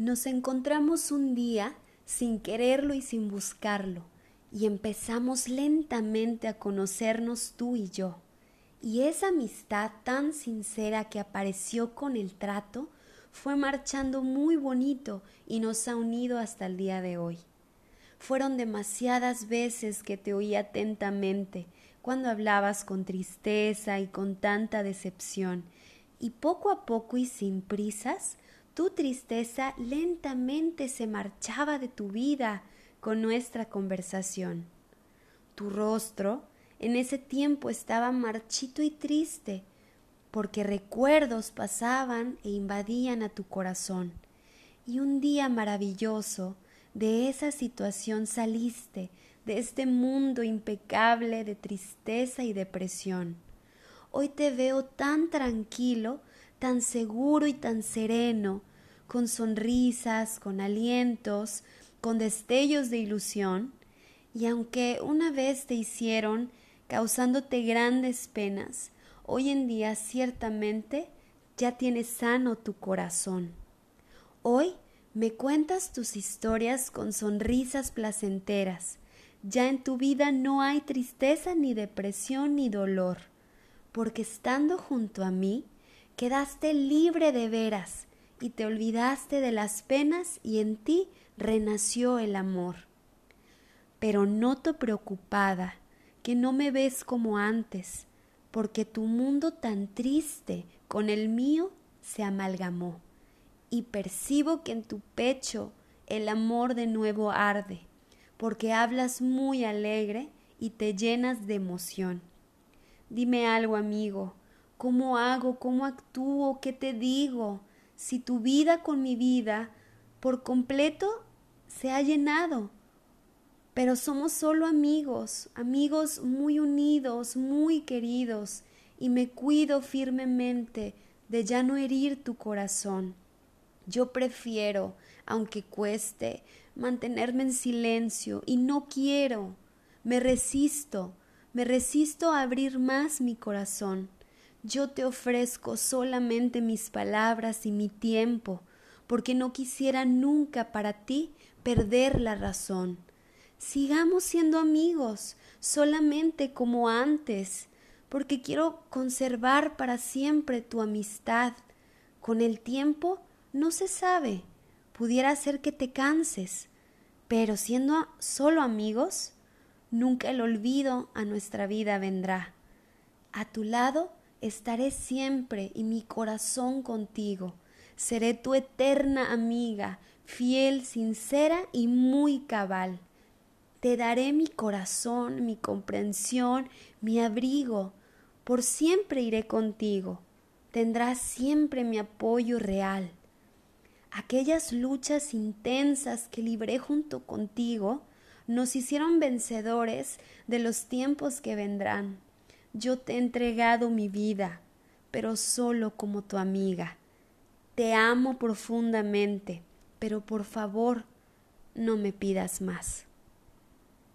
Nos encontramos un día sin quererlo y sin buscarlo, y empezamos lentamente a conocernos tú y yo. Y esa amistad tan sincera que apareció con el trato fue marchando muy bonito y nos ha unido hasta el día de hoy. Fueron demasiadas veces que te oí atentamente cuando hablabas con tristeza y con tanta decepción, y poco a poco y sin prisas, tu tristeza lentamente se marchaba de tu vida con nuestra conversación. Tu rostro en ese tiempo estaba marchito y triste, porque recuerdos pasaban e invadían a tu corazón. Y un día maravilloso de esa situación saliste, de este mundo impecable de tristeza y depresión. Hoy te veo tan tranquilo, tan seguro y tan sereno, con sonrisas, con alientos, con destellos de ilusión, y aunque una vez te hicieron causándote grandes penas, hoy en día ciertamente ya tienes sano tu corazón. Hoy me cuentas tus historias con sonrisas placenteras. Ya en tu vida no hay tristeza ni depresión ni dolor, porque estando junto a mí quedaste libre de veras y te olvidaste de las penas y en ti renació el amor. Pero noto preocupada que no me ves como antes, porque tu mundo tan triste con el mío se amalgamó, y percibo que en tu pecho el amor de nuevo arde, porque hablas muy alegre y te llenas de emoción. Dime algo, amigo, ¿cómo hago, cómo actúo, qué te digo? Si tu vida con mi vida por completo se ha llenado, pero somos solo amigos, amigos muy unidos, muy queridos, y me cuido firmemente de ya no herir tu corazón. Yo prefiero, aunque cueste, mantenerme en silencio y no quiero, me resisto, me resisto a abrir más mi corazón. Yo te ofrezco solamente mis palabras y mi tiempo, porque no quisiera nunca para ti perder la razón sigamos siendo amigos, solamente como antes, porque quiero conservar para siempre tu amistad. Con el tiempo no se sabe, pudiera ser que te canses, pero siendo solo amigos, nunca el olvido a nuestra vida vendrá. A tu lado estaré siempre y mi corazón contigo. Seré tu eterna amiga, fiel, sincera y muy cabal. Te daré mi corazón, mi comprensión, mi abrigo. Por siempre iré contigo. Tendrás siempre mi apoyo real. Aquellas luchas intensas que libré junto contigo nos hicieron vencedores de los tiempos que vendrán. Yo te he entregado mi vida, pero solo como tu amiga. Te amo profundamente, pero por favor, no me pidas más.